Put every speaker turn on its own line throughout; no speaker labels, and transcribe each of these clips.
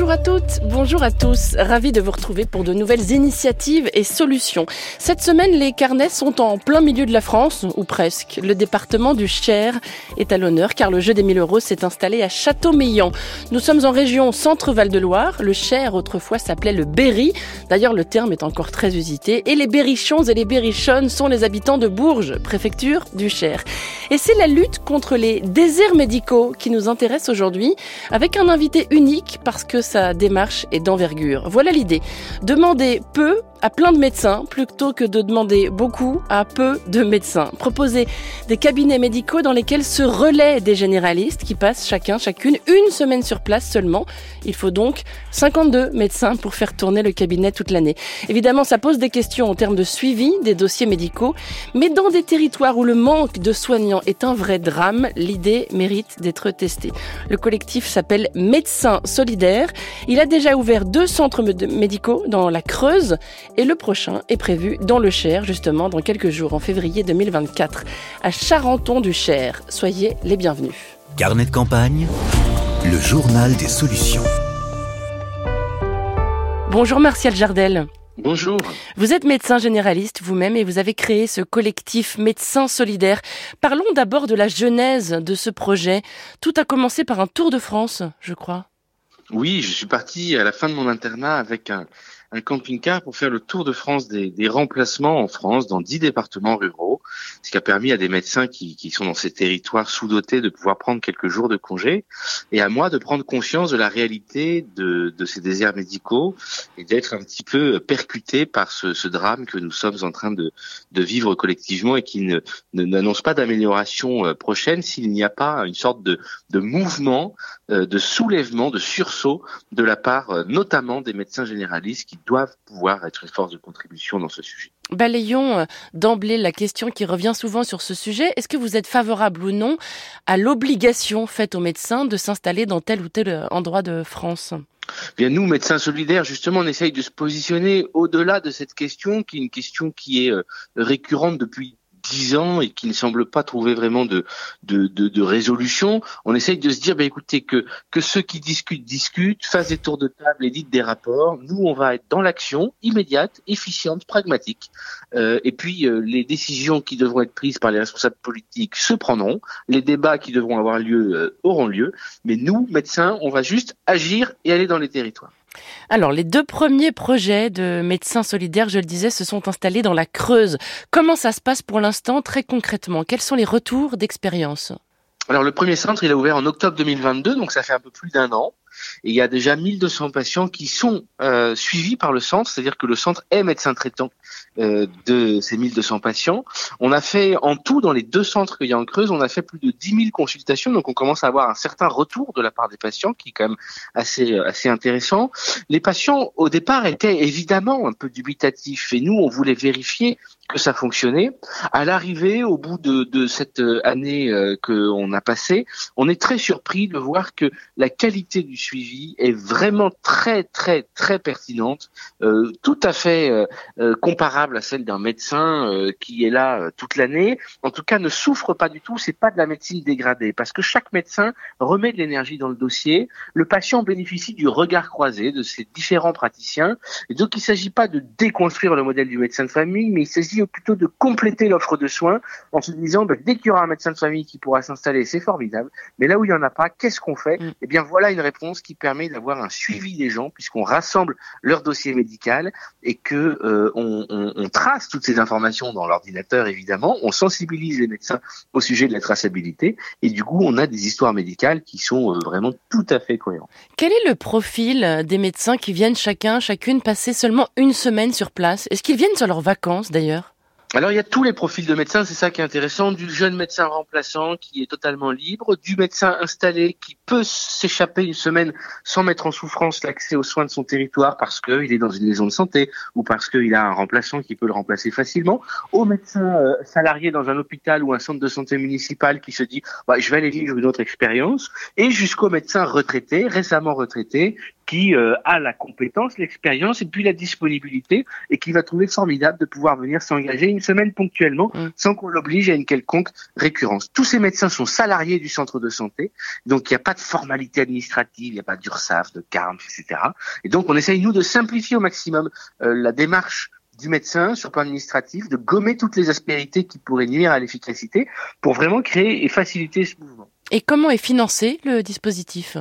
Bonjour à toutes, bonjour à tous. Ravi de vous retrouver pour de nouvelles initiatives et solutions. Cette semaine, les carnets sont en plein milieu de la France, ou presque. Le département du Cher est à l'honneur car le jeu des 1000 euros s'est installé à Châteaumeillan. Nous sommes en région Centre-Val de Loire. Le Cher autrefois s'appelait le Berry. D'ailleurs, le terme est encore très usité. Et les Berrichons et les Berrichonnes sont les habitants de Bourges, préfecture du Cher. Et c'est la lutte contre les déserts médicaux qui nous intéresse aujourd'hui avec un invité unique parce que sa démarche est d'envergure. Voilà l'idée. Demander peu à plein de médecins plutôt que de demander beaucoup à peu de médecins. Proposer des cabinets médicaux dans lesquels se relaient des généralistes qui passent chacun, chacune une semaine sur place seulement. Il faut donc 52 médecins pour faire tourner le cabinet toute l'année. Évidemment, ça pose des questions en termes de suivi des dossiers médicaux, mais dans des territoires où le manque de soignants est un vrai drame, l'idée mérite d'être testée. Le collectif s'appelle Médecins Solidaires. Il a déjà ouvert deux centres médicaux dans la Creuse et le prochain est prévu dans le Cher, justement, dans quelques jours, en février 2024, à Charenton du Cher. Soyez les bienvenus.
Carnet de campagne, le journal des solutions.
Bonjour Martial Jardel.
Bonjour.
Vous êtes médecin généraliste vous-même et vous avez créé ce collectif Médecins Solidaires. Parlons d'abord de la genèse de ce projet. Tout a commencé par un tour de France, je crois.
Oui, je suis parti à la fin de mon internat avec un, un camping-car pour faire le tour de France des, des, remplacements en France dans dix départements ruraux, ce qui a permis à des médecins qui, qui sont dans ces territoires sous-dotés de pouvoir prendre quelques jours de congé. Et à moi de prendre conscience de la réalité de, de ces déserts médicaux et d'être un petit peu percuté par ce, ce, drame que nous sommes en train de, de vivre collectivement et qui ne, n'annonce pas d'amélioration euh, prochaine s'il n'y a pas une sorte de, de mouvement, euh, de soulèvement, de sursaut de la part euh, notamment des médecins généralistes qui doivent pouvoir être une force de contribution dans ce sujet.
Balayons euh, d'emblée la question qui revient souvent sur ce sujet. Est-ce que vous êtes favorable ou non à l'obligation faite aux médecins de s'installer dans tel ou tel euh, endroit de France?
Bien, nous, médecins solidaires, justement, on essaye de se positionner au-delà de cette question, qui est une question qui est euh, récurrente depuis dix ans et qui ne semble pas trouver vraiment de, de, de, résolution, on essaye de se dire, bah, écoutez, que, que ceux qui discutent, discutent, fassent des tours de table dites des rapports. Nous, on va être dans l'action immédiate, efficiente, pragmatique. Euh, et puis, euh, les décisions qui devront être prises par les responsables politiques se prendront. Les débats qui devront avoir lieu euh, auront lieu. Mais nous, médecins, on va juste agir et aller dans les territoires.
Alors, les deux premiers projets de médecins solidaires, je le disais, se sont installés dans la Creuse. Comment ça se passe pour l'instant, très concrètement? Quels sont les retours d'expérience?
Alors le premier centre, il a ouvert en octobre 2022, donc ça fait un peu plus d'un an. Et il y a déjà 1200 patients qui sont euh, suivis par le centre, c'est-à-dire que le centre est médecin traitant euh, de ces 1200 patients. On a fait en tout, dans les deux centres qu'il y a en Creuse, on a fait plus de 10 000 consultations, donc on commence à avoir un certain retour de la part des patients qui est quand même assez, euh, assez intéressant. Les patients, au départ, étaient évidemment un peu dubitatifs et nous, on voulait vérifier que ça fonctionnait. À l'arrivée, au bout de, de cette année euh, qu'on a passée, on est très surpris de voir que la qualité du suivi est vraiment très, très, très pertinente, euh, tout à fait euh, euh comparable à celle d'un médecin euh, qui est là euh, toute l'année. En tout cas, ne souffre pas du tout. C'est pas de la médecine dégradée parce que chaque médecin remet de l'énergie dans le dossier. Le patient bénéficie du regard croisé de ces différents praticiens. Et donc, il s'agit pas de déconstruire le modèle du médecin de famille, mais il s'agit plutôt de compléter l'offre de soins en se disant bah, dès qu'il y aura un médecin de famille qui pourra s'installer, c'est formidable. Mais là où il y en a pas, qu'est-ce qu'on fait mm. Eh bien, voilà une réponse qui permet d'avoir un suivi des gens puisqu'on rassemble leur dossier médical et que euh, on, on on, trace toutes ces informations dans l'ordinateur, évidemment, on sensibilise les médecins au sujet de la traçabilité, et du coup, on a des histoires médicales qui sont euh, vraiment tout à fait cohérentes.
Quel est le profil des médecins qui viennent chacun, chacune passer seulement une semaine sur place? Est-ce qu'ils viennent sur leurs vacances d'ailleurs?
Alors il y a tous les profils de médecins, c'est ça qui est intéressant, du jeune médecin remplaçant qui est totalement libre, du médecin installé qui peut s'échapper une semaine sans mettre en souffrance l'accès aux soins de son territoire parce qu'il est dans une maison de santé ou parce qu'il a un remplaçant qui peut le remplacer facilement, au médecin euh, salarié dans un hôpital ou un centre de santé municipal qui se dit bah, je vais aller vivre une autre expérience, et jusqu'au médecin retraité, récemment retraité, qui euh, a la compétence, l'expérience et puis la disponibilité et qui va trouver formidable de pouvoir venir s'engager une semaine ponctuellement mm. sans qu'on l'oblige à une quelconque récurrence. Tous ces médecins sont salariés du centre de santé, donc il n'y a pas de formalité administrative, il n'y a pas d'URSAF, de CARM, etc. Et donc on essaye nous de simplifier au maximum euh, la démarche du médecin sur le plan administratif, de gommer toutes les aspérités qui pourraient nuire à l'efficacité pour vraiment créer et faciliter ce mouvement.
Et comment est financé le dispositif?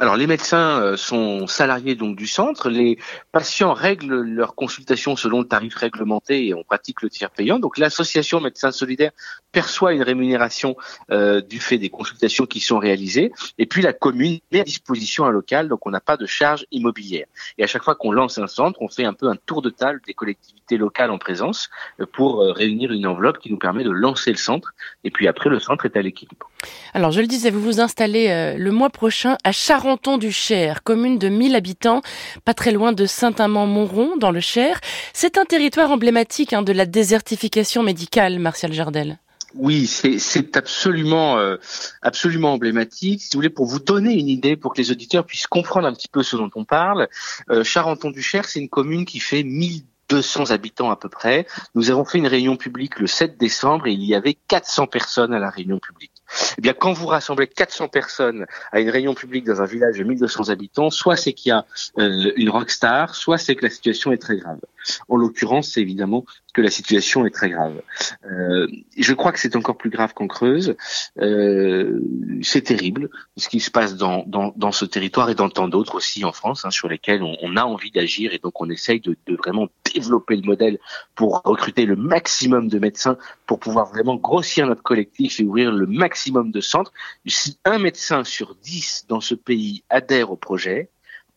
Alors les médecins euh, sont salariés donc du centre, les patients règlent leur consultation selon le tarif réglementé et on pratique le tiers payant. Donc l'association Médecins Solidaires perçoit une rémunération euh, du fait des consultations qui sont réalisées et puis la commune met à disposition un local donc on n'a pas de charge immobilière. Et à chaque fois qu'on lance un centre, on fait un peu un tour de table des collectivités locales en présence euh, pour réunir une enveloppe qui nous permet de lancer le centre et puis après le centre est à l'équilibre.
Alors je le disais, vous vous installez le mois prochain à Char du Cher, commune de 1000 habitants, pas très loin de Saint-Amand-Montrond, dans le Cher. C'est un territoire emblématique hein, de la désertification médicale, Martial Jardel.
Oui, c'est absolument euh, absolument emblématique. Si vous voulez, pour vous donner une idée, pour que les auditeurs puissent comprendre un petit peu ce dont on parle, euh, Charenton-du-Cher, c'est une commune qui fait 1200 habitants à peu près. Nous avons fait une réunion publique le 7 décembre et il y avait 400 personnes à la réunion publique. Eh bien, quand vous rassemblez 400 personnes à une réunion publique dans un village de 1200 habitants, soit c'est qu'il y a euh, une rockstar, soit c'est que la situation est très grave. En l'occurrence, c'est évidemment que la situation est très grave. Euh, je crois que c'est encore plus grave qu'en Creuse. Euh, c'est terrible ce qui se passe dans, dans, dans, ce territoire et dans tant d'autres aussi en France, hein, sur lesquels on, on, a envie d'agir et donc on essaye de, de vraiment développer le modèle pour recruter le maximum de médecins, pour pouvoir vraiment grossir notre collectif et ouvrir le maximum de centres. Si un médecin sur dix dans ce pays adhère au projet,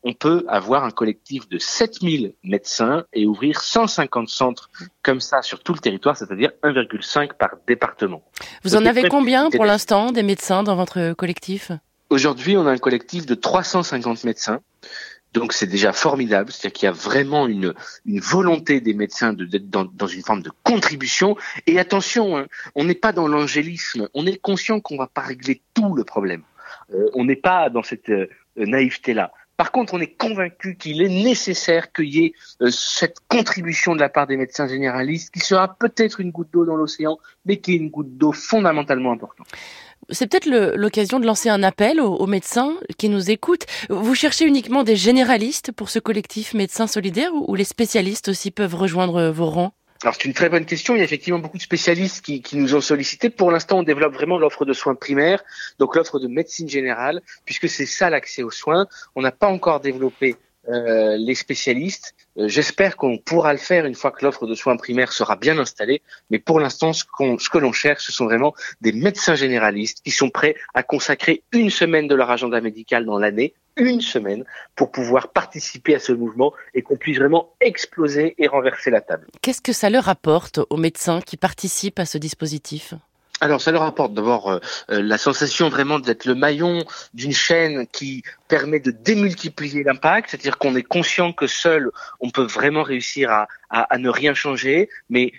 on peut avoir un collectif de 7000 médecins et ouvrir 150 centres comme ça sur tout le territoire, c'est-à-dire 1,5 par département.
Vous en avez combien pour l'instant des médecins dans votre collectif?
Aujourd'hui, on a un collectif de 350 médecins. Donc c'est déjà formidable, c'est-à-dire qu'il y a vraiment une, volonté des médecins d'être dans, une forme de contribution. Et attention, hein, on n'est pas dans l'angélisme, on est conscient qu'on va pas régler tout le problème. Euh, on n'est pas dans cette euh, naïveté-là. Par contre, on est convaincu qu'il est nécessaire qu'il y ait euh, cette contribution de la part des médecins généralistes, qui sera peut-être une goutte d'eau dans l'océan, mais qui est une goutte d'eau fondamentalement importante.
C'est peut-être l'occasion de lancer un appel aux, médecins qui nous écoutent. Vous cherchez uniquement des généralistes pour ce collectif Médecins Solidaires ou les spécialistes aussi peuvent rejoindre vos rangs?
Alors c'est une très bonne question. Il y a effectivement beaucoup de spécialistes qui, qui nous ont sollicité. Pour l'instant, on développe vraiment l'offre de soins primaires, donc l'offre de médecine générale, puisque c'est ça l'accès aux soins. On n'a pas encore développé euh, les spécialistes. Euh, j'espère qu'on pourra le faire une fois que l'offre de soins primaires sera bien installée. Mais pour l'instant, ce, ce que l'on cherche, ce sont vraiment des médecins généralistes qui sont prêts à consacrer une semaine de leur agenda médical dans l'année, une semaine, pour pouvoir participer à ce mouvement et qu'on puisse vraiment exploser et renverser la table.
Qu'est-ce que ça leur apporte aux médecins qui participent à ce dispositif?
Alors ça leur apporte d'abord euh, euh, la sensation vraiment d'être le maillon d'une chaîne qui permet de démultiplier l'impact, c'est-à-dire qu'on est conscient que seul on peut vraiment réussir à, à, à ne rien changer, mais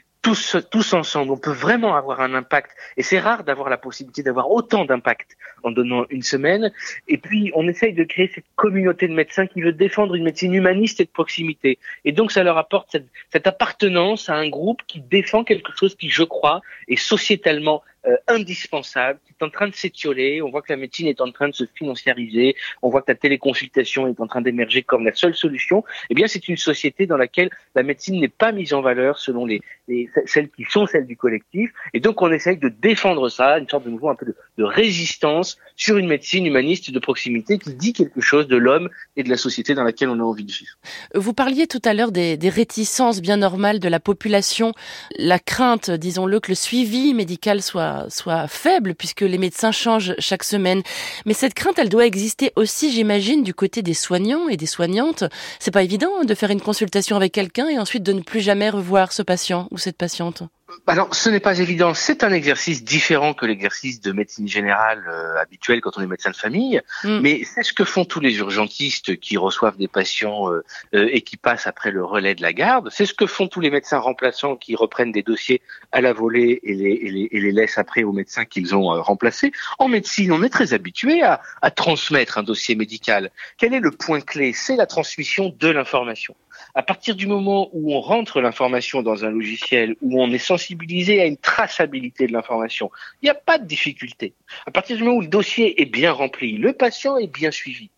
tous, ensemble, on peut vraiment avoir un impact. Et c'est rare d'avoir la possibilité d'avoir autant d'impact en donnant une semaine. Et puis, on essaye de créer cette communauté de médecins qui veut défendre une médecine humaniste et de proximité. Et donc, ça leur apporte cette, cette appartenance à un groupe qui défend quelque chose qui, je crois, est sociétalement euh, indispensable, qui est en train de s'étioler. On voit que la médecine est en train de se financiariser. On voit que la téléconsultation est en train d'émerger comme la seule solution. Eh bien, c'est une société dans laquelle la médecine n'est pas mise en valeur selon les, les, celles qui sont celles du collectif. Et donc, on essaye de défendre ça, une sorte de mouvement un peu de, résistance sur une médecine humaniste de proximité qui dit quelque chose de l'homme et de la société dans laquelle on a envie de vivre.
Vous parliez tout à l'heure des réticences bien normales de la population, la crainte, disons-le, que le suivi médical soit soit, faible puisque les médecins changent chaque semaine. Mais cette crainte, elle doit exister aussi, j'imagine, du côté des soignants et des soignantes. C'est pas évident de faire une consultation avec quelqu'un et ensuite de ne plus jamais revoir ce patient ou cette patiente.
Alors, ce n'est pas évident. C'est un exercice différent que l'exercice de médecine générale euh, habituel quand on est médecin de famille. Mm. Mais c'est ce que font tous les urgentistes qui reçoivent des patients euh, euh, et qui passent après le relais de la garde. C'est ce que font tous les médecins remplaçants qui reprennent des dossiers à la volée et les, et les, et les laissent après aux médecins qu'ils ont remplacés. En médecine, on est très habitué à, à transmettre un dossier médical. Quel est le point clé? C'est la transmission de l'information. À partir du moment où on rentre l'information dans un logiciel, où on est sensibilisé à une traçabilité de l'information, il n'y a pas de difficulté. À partir du moment où le dossier est bien rempli, le patient est bien suivi.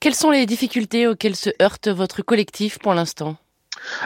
Quelles sont les difficultés auxquelles se heurte votre collectif pour l'instant?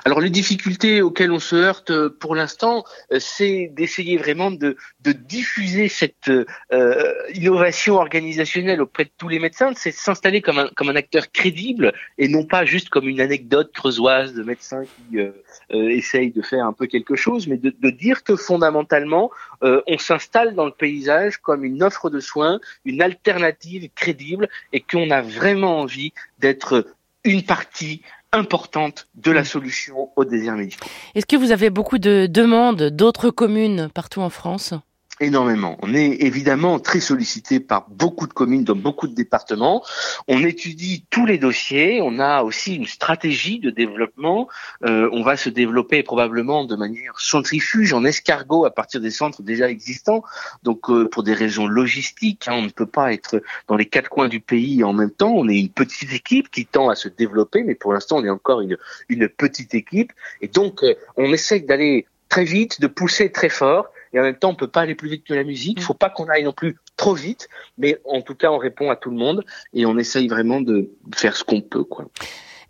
Alors les difficultés auxquelles on se heurte euh, pour l'instant, euh, c'est d'essayer vraiment de, diffuser cette euh, innovation organisationnelle auprès de tous les médecins, c'est s'installer comme un, acteur crédible et non pas juste comme une anecdote creusoise de médecins qui euh, essayent de faire un peu quelque chose, mais de dire que fondamentalement, on s'installe dans le paysage comme une offre de soins, une alternative crédible et qu'on a vraiment envie d'être une partie importante de la mm. solution aux déserts médicaux.
Est-ce que vous avez beaucoup de demandes d'autres communes partout en France?
Énormément. On est évidemment très sollicité par beaucoup de communes dans beaucoup de départements. On étudie tous les dossiers. On a aussi une stratégie de développement. Euh, on va se développer probablement de manière centrifuge en escargot à partir des centres déjà existants. Donc euh, pour des raisons logistiques, hein, on ne peut pas être dans les quatre coins du pays en même temps. On est une petite équipe qui tend à se développer, mais pour l'instant on est encore une, une petite équipe. Et donc euh, on essaie d'aller très vite, de pousser très fort et en même temps on peut pas aller plus vite que la musique. Il mm. faut pas qu'on aille non plus trop vite, mais en tout cas on répond à tout le monde et on essaye vraiment de faire ce qu'on peut, quoi.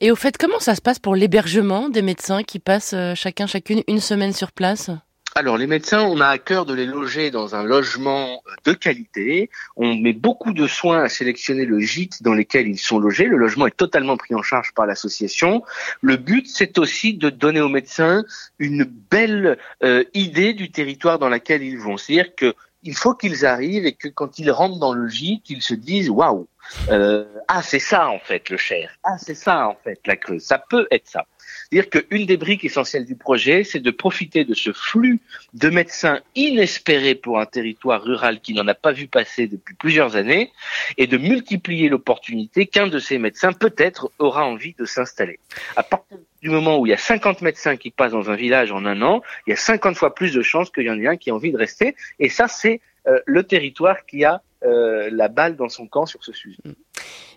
Et au fait, comment ça se passe pour l'hébergement des médecins qui passent euh, chacun chacune une semaine sur place?
Alors les médecins, on a à cœur de les loger dans un logement de qualité. On met beaucoup de soins à sélectionner le gîte dans lequel ils sont logés. Le logement est totalement pris en charge par l'association. Le but, c'est aussi de donner aux médecins une belle euh, idée du territoire dans lequel ils vont. C'est-à-dire que il faut qu'ils arrivent et que quand ils rentrent dans le gîte, ils se disent waouh, euh, ah c'est ça en fait le Cher, ah c'est ça en fait la Creuse, ça peut être ça dire qu'une des briques essentielles du projet, c'est de profiter de ce flux de médecins inespérés pour un territoire rural qui n'en a pas vu passer depuis plusieurs années et de multiplier l'opportunité qu'un de ces médecins peut-être aura envie de s'installer. À partir du moment où il y a 50 médecins qui passent dans un village en un an, il y a 50 fois plus de chances qu'il y en ait un qui a envie de rester. Et ça, c'est euh, le territoire qui a euh, la balle dans son camp sur ce sujet.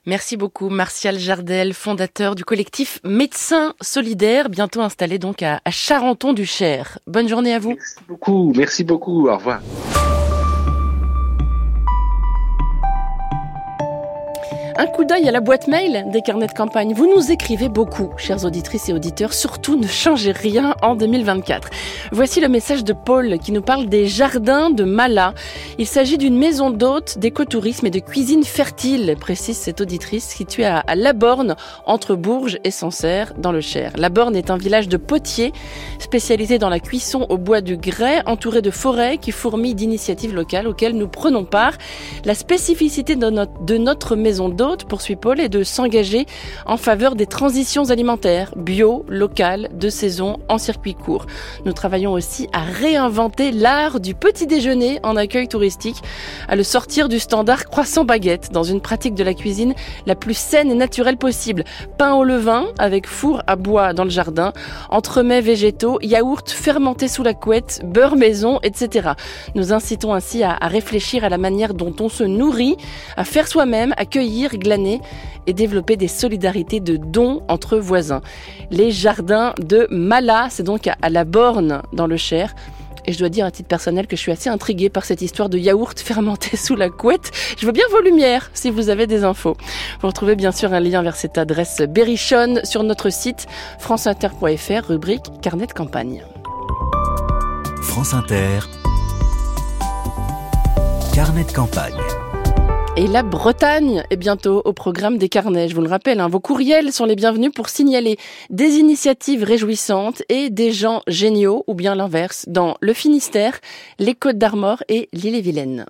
Merci beaucoup, Martial Jardel, fondateur du collectif Médecins Solidaires, bientôt installé donc à, Charenton-du-Cher. Bonne journée à vous.
Merci beaucoup, merci beaucoup, au revoir.
Un coup d'œil à la boîte mail des carnets de campagne. Vous nous écrivez beaucoup, chères auditrices et auditeurs. Surtout, ne changez rien en 2024. Voici le message de Paul qui nous parle des jardins de Mala. Il s'agit d'une maison d'hôtes, d'écotourisme et de cuisine fertile, précise cette auditrice, située à, Laborne, entre Bourges et Sancerre, dans le Cher. Laborne est un village de potiers, spécialisé dans la cuisson au bois du grès, entouré de forêts qui fourmillent d'initiatives locales auxquelles nous prenons part. La spécificité de notre maison d'hôtes poursuit Paul, est de s'engager en faveur des transitions alimentaires, bio, locales, de saison, en circuit court. Nous travaillons aussi à réinventer l'art du petit déjeuner en accueil touristique, à le sortir du standard croissant baguette dans une pratique de la cuisine la plus saine et naturelle possible. Pain au levain avec four à bois dans le jardin, entremets végétaux, yaourts fermentés sous la couette, beurre maison, etc. Nous incitons ainsi à, à réfléchir à la manière dont on se nourrit, à faire soi-même, à cueillir, glaner et développer des solidarités de dons entre voisins. Les jardins de Mala, c'est donc à la Borne dans le Cher. Et je dois dire à titre personnel que je suis assez intriguée par cette histoire de yaourt fermenté sous la couette. Je veux bien vos lumières si vous avez des infos. Vous retrouvez bien sûr un lien vers cette adresse berrichonne sur notre site franceinter.fr, rubrique carnet de campagne.
France Inter, carnet de campagne.
Et la Bretagne est bientôt au programme des carnets. Je vous le rappelle, hein, vos courriels sont les bienvenus pour signaler des initiatives réjouissantes et des gens géniaux, ou bien l'inverse, dans le Finistère, les Côtes d'Armor et l'île-et-Vilaine.